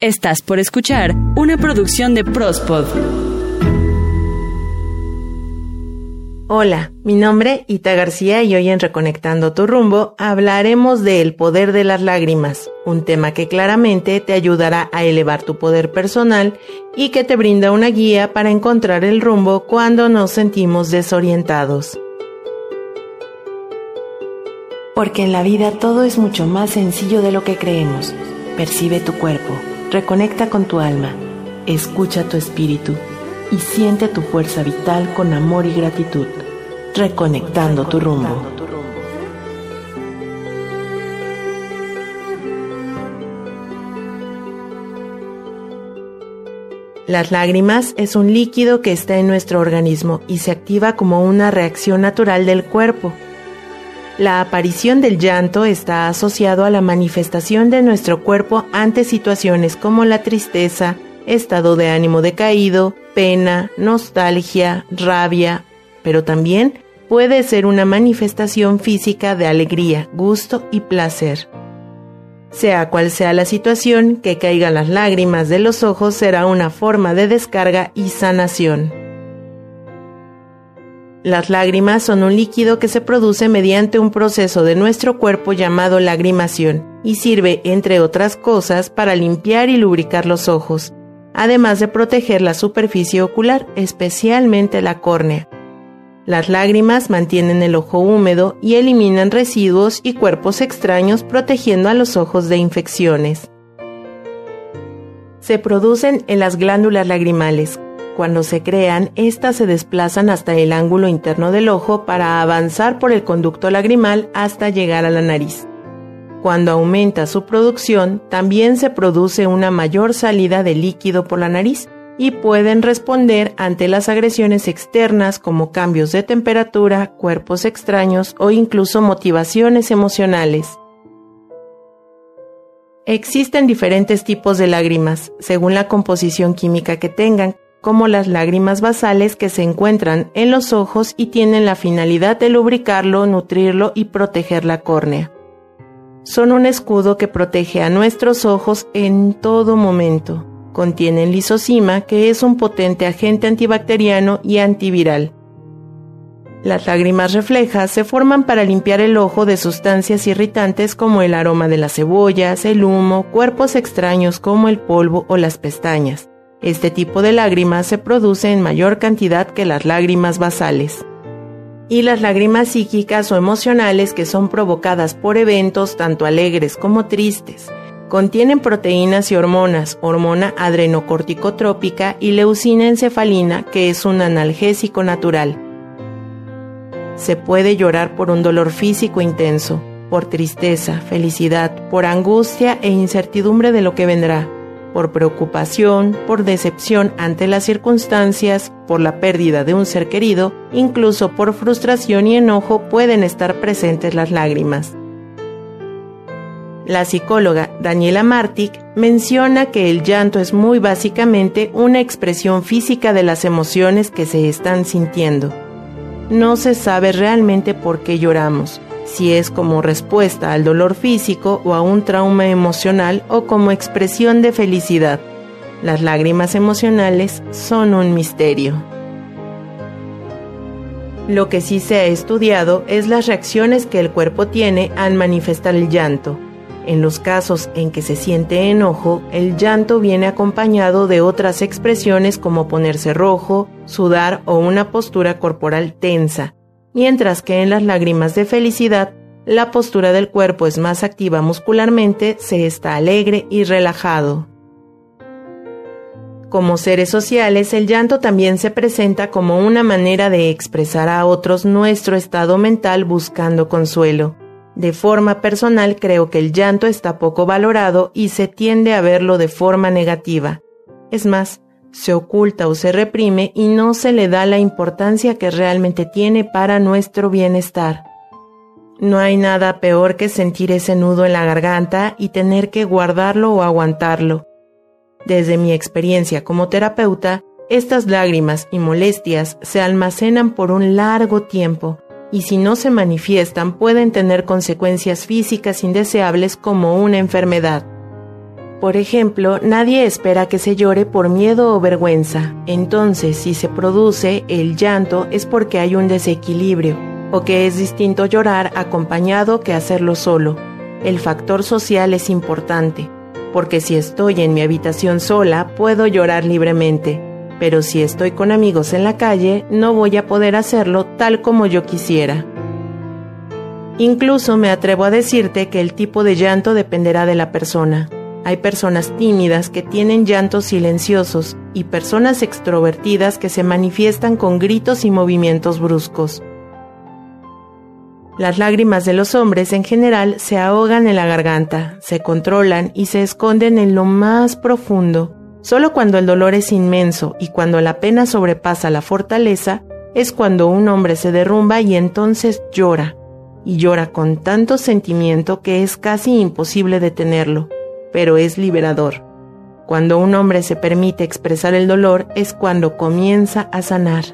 Estás por escuchar una producción de Prospod. Hola, mi nombre Ita García y hoy en Reconectando tu rumbo hablaremos del poder de las lágrimas, un tema que claramente te ayudará a elevar tu poder personal y que te brinda una guía para encontrar el rumbo cuando nos sentimos desorientados. Porque en la vida todo es mucho más sencillo de lo que creemos. Percibe tu cuerpo Reconecta con tu alma, escucha tu espíritu y siente tu fuerza vital con amor y gratitud, reconectando tu rumbo. Las lágrimas es un líquido que está en nuestro organismo y se activa como una reacción natural del cuerpo la aparición del llanto está asociado a la manifestación de nuestro cuerpo ante situaciones como la tristeza, estado de ánimo decaído, pena, nostalgia, rabia, pero también puede ser una manifestación física de alegría, gusto y placer. Sea cual sea la situación, que caigan las lágrimas de los ojos será una forma de descarga y sanación. Las lágrimas son un líquido que se produce mediante un proceso de nuestro cuerpo llamado lagrimación y sirve, entre otras cosas, para limpiar y lubricar los ojos, además de proteger la superficie ocular, especialmente la córnea. Las lágrimas mantienen el ojo húmedo y eliminan residuos y cuerpos extraños protegiendo a los ojos de infecciones. Se producen en las glándulas lagrimales, cuando se crean, éstas se desplazan hasta el ángulo interno del ojo para avanzar por el conducto lagrimal hasta llegar a la nariz. Cuando aumenta su producción, también se produce una mayor salida de líquido por la nariz y pueden responder ante las agresiones externas como cambios de temperatura, cuerpos extraños o incluso motivaciones emocionales. Existen diferentes tipos de lágrimas, según la composición química que tengan, como las lágrimas basales que se encuentran en los ojos y tienen la finalidad de lubricarlo, nutrirlo y proteger la córnea. Son un escudo que protege a nuestros ojos en todo momento. Contienen lisocima, que es un potente agente antibacteriano y antiviral. Las lágrimas reflejas se forman para limpiar el ojo de sustancias irritantes como el aroma de las cebollas, el humo, cuerpos extraños como el polvo o las pestañas. Este tipo de lágrimas se produce en mayor cantidad que las lágrimas basales. Y las lágrimas psíquicas o emocionales que son provocadas por eventos tanto alegres como tristes. Contienen proteínas y hormonas, hormona adrenocorticotrópica y leucina encefalina, que es un analgésico natural. Se puede llorar por un dolor físico intenso, por tristeza, felicidad, por angustia e incertidumbre de lo que vendrá por preocupación, por decepción ante las circunstancias, por la pérdida de un ser querido, incluso por frustración y enojo pueden estar presentes las lágrimas. La psicóloga Daniela Martic menciona que el llanto es muy básicamente una expresión física de las emociones que se están sintiendo. No se sabe realmente por qué lloramos, si es como respuesta al dolor físico o a un trauma emocional o como expresión de felicidad. Las lágrimas emocionales son un misterio. Lo que sí se ha estudiado es las reacciones que el cuerpo tiene al manifestar el llanto. En los casos en que se siente enojo, el llanto viene acompañado de otras expresiones como ponerse rojo, sudar o una postura corporal tensa, mientras que en las lágrimas de felicidad la postura del cuerpo es más activa muscularmente, se está alegre y relajado. Como seres sociales, el llanto también se presenta como una manera de expresar a otros nuestro estado mental buscando consuelo. De forma personal creo que el llanto está poco valorado y se tiende a verlo de forma negativa. Es más, se oculta o se reprime y no se le da la importancia que realmente tiene para nuestro bienestar. No hay nada peor que sentir ese nudo en la garganta y tener que guardarlo o aguantarlo. Desde mi experiencia como terapeuta, estas lágrimas y molestias se almacenan por un largo tiempo y si no se manifiestan pueden tener consecuencias físicas indeseables como una enfermedad. Por ejemplo, nadie espera que se llore por miedo o vergüenza. Entonces, si se produce el llanto es porque hay un desequilibrio, o que es distinto llorar acompañado que hacerlo solo. El factor social es importante, porque si estoy en mi habitación sola puedo llorar libremente, pero si estoy con amigos en la calle no voy a poder hacerlo tal como yo quisiera. Incluso me atrevo a decirte que el tipo de llanto dependerá de la persona. Hay personas tímidas que tienen llantos silenciosos y personas extrovertidas que se manifiestan con gritos y movimientos bruscos. Las lágrimas de los hombres en general se ahogan en la garganta, se controlan y se esconden en lo más profundo. Solo cuando el dolor es inmenso y cuando la pena sobrepasa la fortaleza, es cuando un hombre se derrumba y entonces llora, y llora con tanto sentimiento que es casi imposible detenerlo pero es liberador. Cuando un hombre se permite expresar el dolor es cuando comienza a sanar.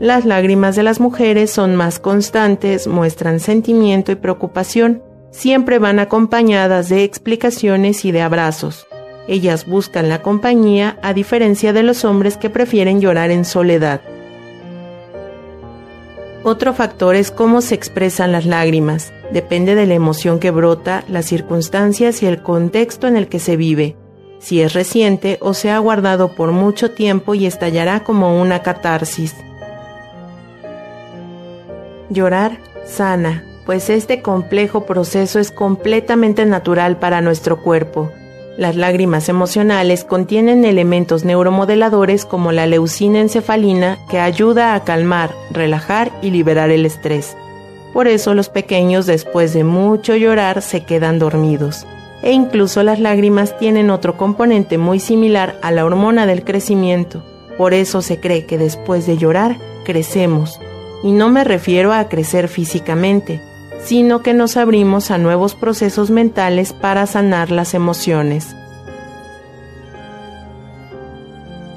Las lágrimas de las mujeres son más constantes, muestran sentimiento y preocupación, siempre van acompañadas de explicaciones y de abrazos. Ellas buscan la compañía a diferencia de los hombres que prefieren llorar en soledad. Otro factor es cómo se expresan las lágrimas. Depende de la emoción que brota, las circunstancias y el contexto en el que se vive. Si es reciente o se ha guardado por mucho tiempo y estallará como una catarsis. Llorar sana, pues este complejo proceso es completamente natural para nuestro cuerpo. Las lágrimas emocionales contienen elementos neuromodeladores como la leucina encefalina que ayuda a calmar, relajar y liberar el estrés. Por eso los pequeños después de mucho llorar se quedan dormidos. E incluso las lágrimas tienen otro componente muy similar a la hormona del crecimiento. Por eso se cree que después de llorar crecemos. Y no me refiero a crecer físicamente, sino que nos abrimos a nuevos procesos mentales para sanar las emociones.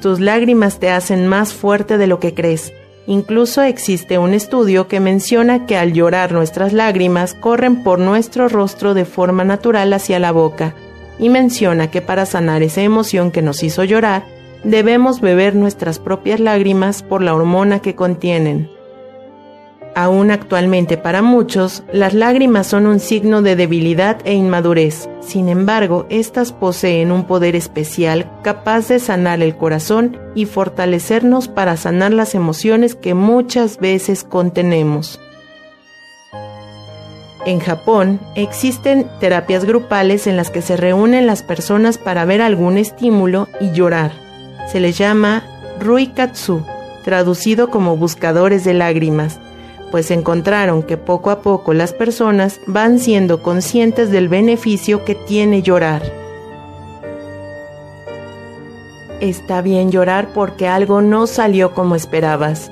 Tus lágrimas te hacen más fuerte de lo que crees. Incluso existe un estudio que menciona que al llorar nuestras lágrimas corren por nuestro rostro de forma natural hacia la boca, y menciona que para sanar esa emoción que nos hizo llorar, debemos beber nuestras propias lágrimas por la hormona que contienen. Aún actualmente para muchos, las lágrimas son un signo de debilidad e inmadurez. Sin embargo, estas poseen un poder especial capaz de sanar el corazón y fortalecernos para sanar las emociones que muchas veces contenemos. En Japón existen terapias grupales en las que se reúnen las personas para ver algún estímulo y llorar. Se les llama Ruikatsu, traducido como buscadores de lágrimas pues encontraron que poco a poco las personas van siendo conscientes del beneficio que tiene llorar. Está bien llorar porque algo no salió como esperabas.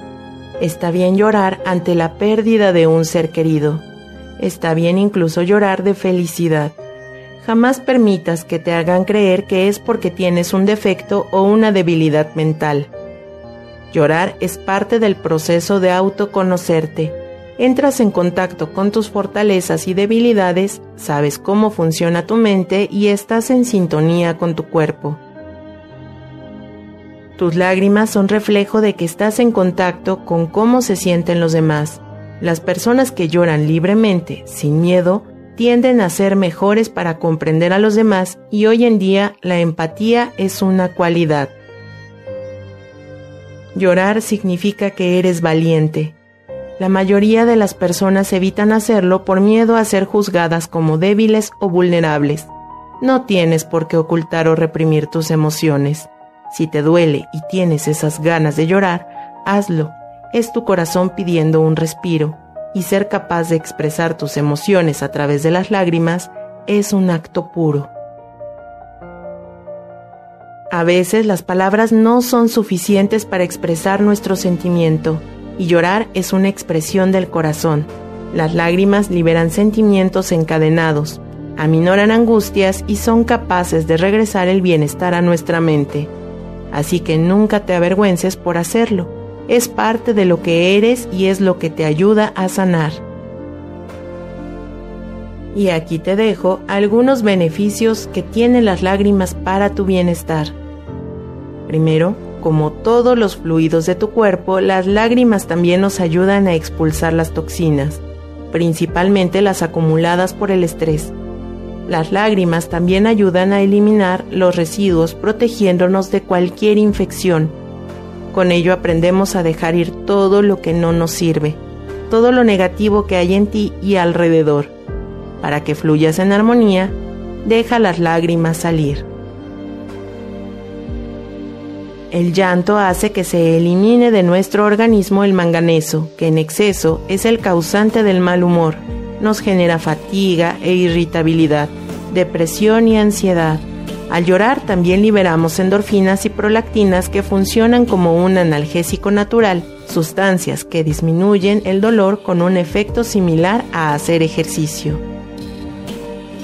Está bien llorar ante la pérdida de un ser querido. Está bien incluso llorar de felicidad. Jamás permitas que te hagan creer que es porque tienes un defecto o una debilidad mental. Llorar es parte del proceso de autoconocerte. Entras en contacto con tus fortalezas y debilidades, sabes cómo funciona tu mente y estás en sintonía con tu cuerpo. Tus lágrimas son reflejo de que estás en contacto con cómo se sienten los demás. Las personas que lloran libremente, sin miedo, tienden a ser mejores para comprender a los demás y hoy en día la empatía es una cualidad. Llorar significa que eres valiente. La mayoría de las personas evitan hacerlo por miedo a ser juzgadas como débiles o vulnerables. No tienes por qué ocultar o reprimir tus emociones. Si te duele y tienes esas ganas de llorar, hazlo. Es tu corazón pidiendo un respiro, y ser capaz de expresar tus emociones a través de las lágrimas es un acto puro. A veces las palabras no son suficientes para expresar nuestro sentimiento, y llorar es una expresión del corazón. Las lágrimas liberan sentimientos encadenados, aminoran angustias y son capaces de regresar el bienestar a nuestra mente. Así que nunca te avergüences por hacerlo. Es parte de lo que eres y es lo que te ayuda a sanar. Y aquí te dejo algunos beneficios que tienen las lágrimas para tu bienestar. Primero, como todos los fluidos de tu cuerpo, las lágrimas también nos ayudan a expulsar las toxinas, principalmente las acumuladas por el estrés. Las lágrimas también ayudan a eliminar los residuos protegiéndonos de cualquier infección. Con ello aprendemos a dejar ir todo lo que no nos sirve, todo lo negativo que hay en ti y alrededor. Para que fluyas en armonía, deja las lágrimas salir. El llanto hace que se elimine de nuestro organismo el manganeso, que en exceso es el causante del mal humor. Nos genera fatiga e irritabilidad, depresión y ansiedad. Al llorar también liberamos endorfinas y prolactinas que funcionan como un analgésico natural, sustancias que disminuyen el dolor con un efecto similar a hacer ejercicio.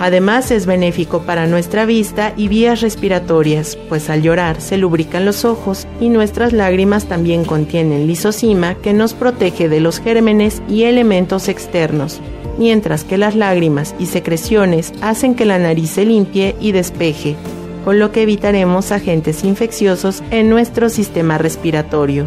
Además es benéfico para nuestra vista y vías respiratorias, pues al llorar se lubrican los ojos y nuestras lágrimas también contienen lisocima que nos protege de los gérmenes y elementos externos, mientras que las lágrimas y secreciones hacen que la nariz se limpie y despeje, con lo que evitaremos agentes infecciosos en nuestro sistema respiratorio.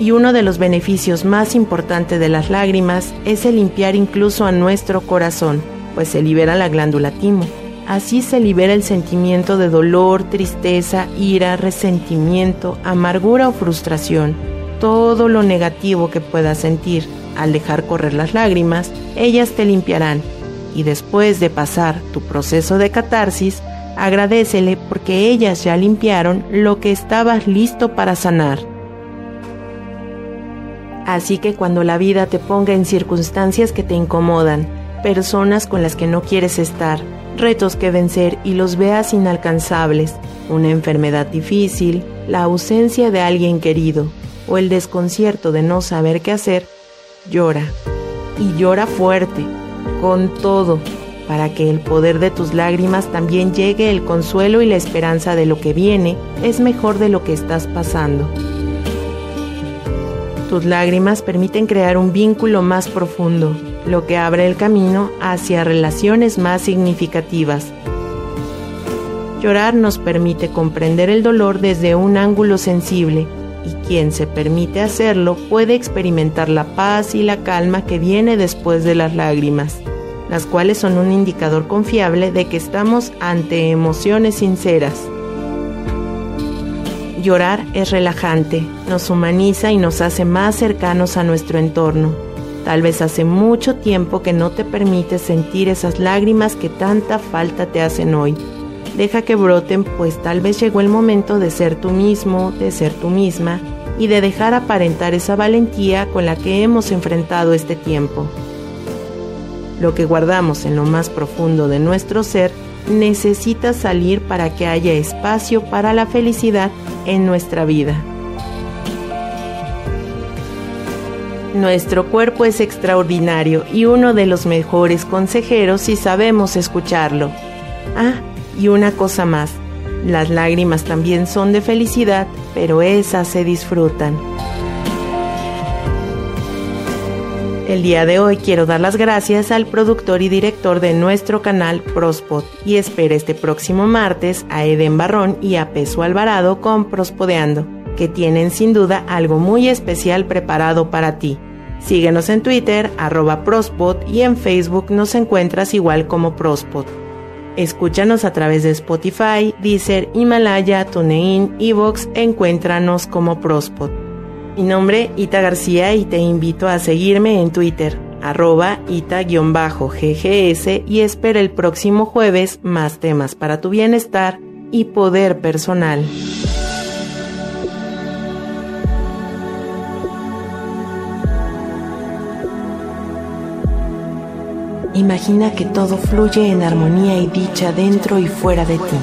Y uno de los beneficios más importantes de las lágrimas es el limpiar incluso a nuestro corazón, pues se libera la glándula timo. Así se libera el sentimiento de dolor, tristeza, ira, resentimiento, amargura o frustración. Todo lo negativo que puedas sentir al dejar correr las lágrimas, ellas te limpiarán. Y después de pasar tu proceso de catarsis, agradecele porque ellas ya limpiaron lo que estabas listo para sanar. Así que cuando la vida te ponga en circunstancias que te incomodan, personas con las que no quieres estar, retos que vencer y los veas inalcanzables, una enfermedad difícil, la ausencia de alguien querido o el desconcierto de no saber qué hacer, llora. Y llora fuerte, con todo, para que el poder de tus lágrimas también llegue el consuelo y la esperanza de lo que viene es mejor de lo que estás pasando. Tus lágrimas permiten crear un vínculo más profundo, lo que abre el camino hacia relaciones más significativas. Llorar nos permite comprender el dolor desde un ángulo sensible y quien se permite hacerlo puede experimentar la paz y la calma que viene después de las lágrimas, las cuales son un indicador confiable de que estamos ante emociones sinceras. Llorar es relajante, nos humaniza y nos hace más cercanos a nuestro entorno. Tal vez hace mucho tiempo que no te permites sentir esas lágrimas que tanta falta te hacen hoy. Deja que broten, pues tal vez llegó el momento de ser tú mismo, de ser tú misma y de dejar aparentar esa valentía con la que hemos enfrentado este tiempo. Lo que guardamos en lo más profundo de nuestro ser necesita salir para que haya espacio para la felicidad en nuestra vida. Nuestro cuerpo es extraordinario y uno de los mejores consejeros si sabemos escucharlo. Ah, y una cosa más, las lágrimas también son de felicidad, pero esas se disfrutan. El día de hoy quiero dar las gracias al productor y director de nuestro canal Prospod y espero este próximo martes a Eden Barrón y a Peso Alvarado con Prospodeando que tienen sin duda algo muy especial preparado para ti. Síguenos en Twitter, arroba Prospot, y en Facebook nos encuentras igual como Prospot. Escúchanos a través de Spotify, Deezer, Himalaya, TuneIn, Evox, encuéntranos como Prospot. Mi nombre Ita García y te invito a seguirme en Twitter, arroba ita-ggs y espera el próximo jueves más temas para tu bienestar y poder personal. Imagina que todo fluye en armonía y dicha dentro y fuera de ti.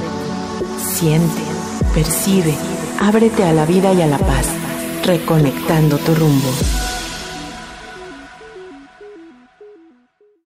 Siente, percibe, ábrete a la vida y a la paz, reconectando tu rumbo.